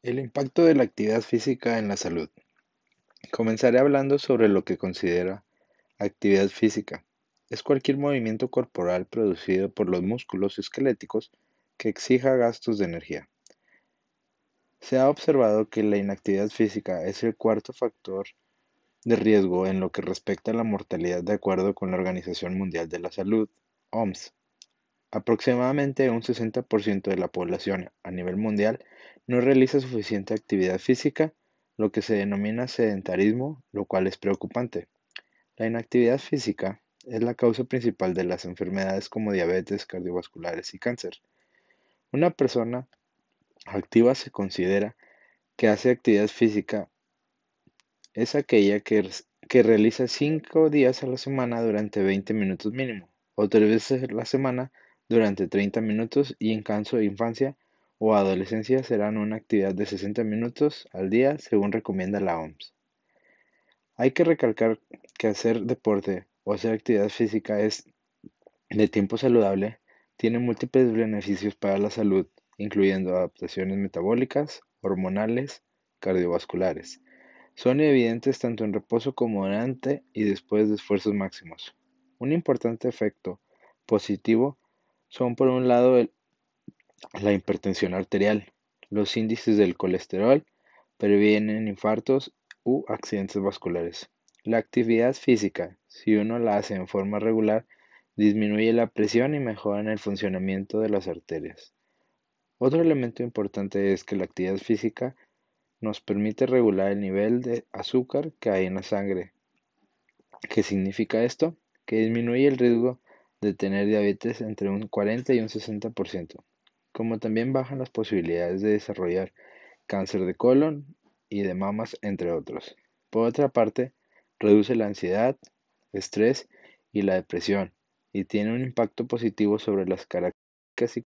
El impacto de la actividad física en la salud. Comenzaré hablando sobre lo que considera actividad física. Es cualquier movimiento corporal producido por los músculos esqueléticos que exija gastos de energía. Se ha observado que la inactividad física es el cuarto factor de riesgo en lo que respecta a la mortalidad de acuerdo con la Organización Mundial de la Salud, OMS. Aproximadamente un 60% de la población a nivel mundial no realiza suficiente actividad física, lo que se denomina sedentarismo, lo cual es preocupante. La inactividad física es la causa principal de las enfermedades como diabetes, cardiovasculares y cáncer. Una persona activa se considera que hace actividad física es aquella que, que realiza 5 días a la semana durante 20 minutos mínimo, o tres veces a la semana durante 30 minutos y en caso de infancia o adolescencia serán una actividad de 60 minutos al día según recomienda la OMS. Hay que recalcar que hacer deporte o hacer actividad física es de tiempo saludable, tiene múltiples beneficios para la salud, incluyendo adaptaciones metabólicas, hormonales, cardiovasculares. Son evidentes tanto en reposo como durante y después de esfuerzos máximos. Un importante efecto positivo son por un lado la hipertensión arterial, los índices del colesterol, previenen infartos u accidentes vasculares. La actividad física, si uno la hace en forma regular, disminuye la presión y mejora el funcionamiento de las arterias. Otro elemento importante es que la actividad física nos permite regular el nivel de azúcar que hay en la sangre. ¿Qué significa esto? Que disminuye el riesgo de tener diabetes entre un 40 y un 60%, como también bajan las posibilidades de desarrollar cáncer de colon y de mamas, entre otros. Por otra parte, reduce la ansiedad, estrés y la depresión, y tiene un impacto positivo sobre las características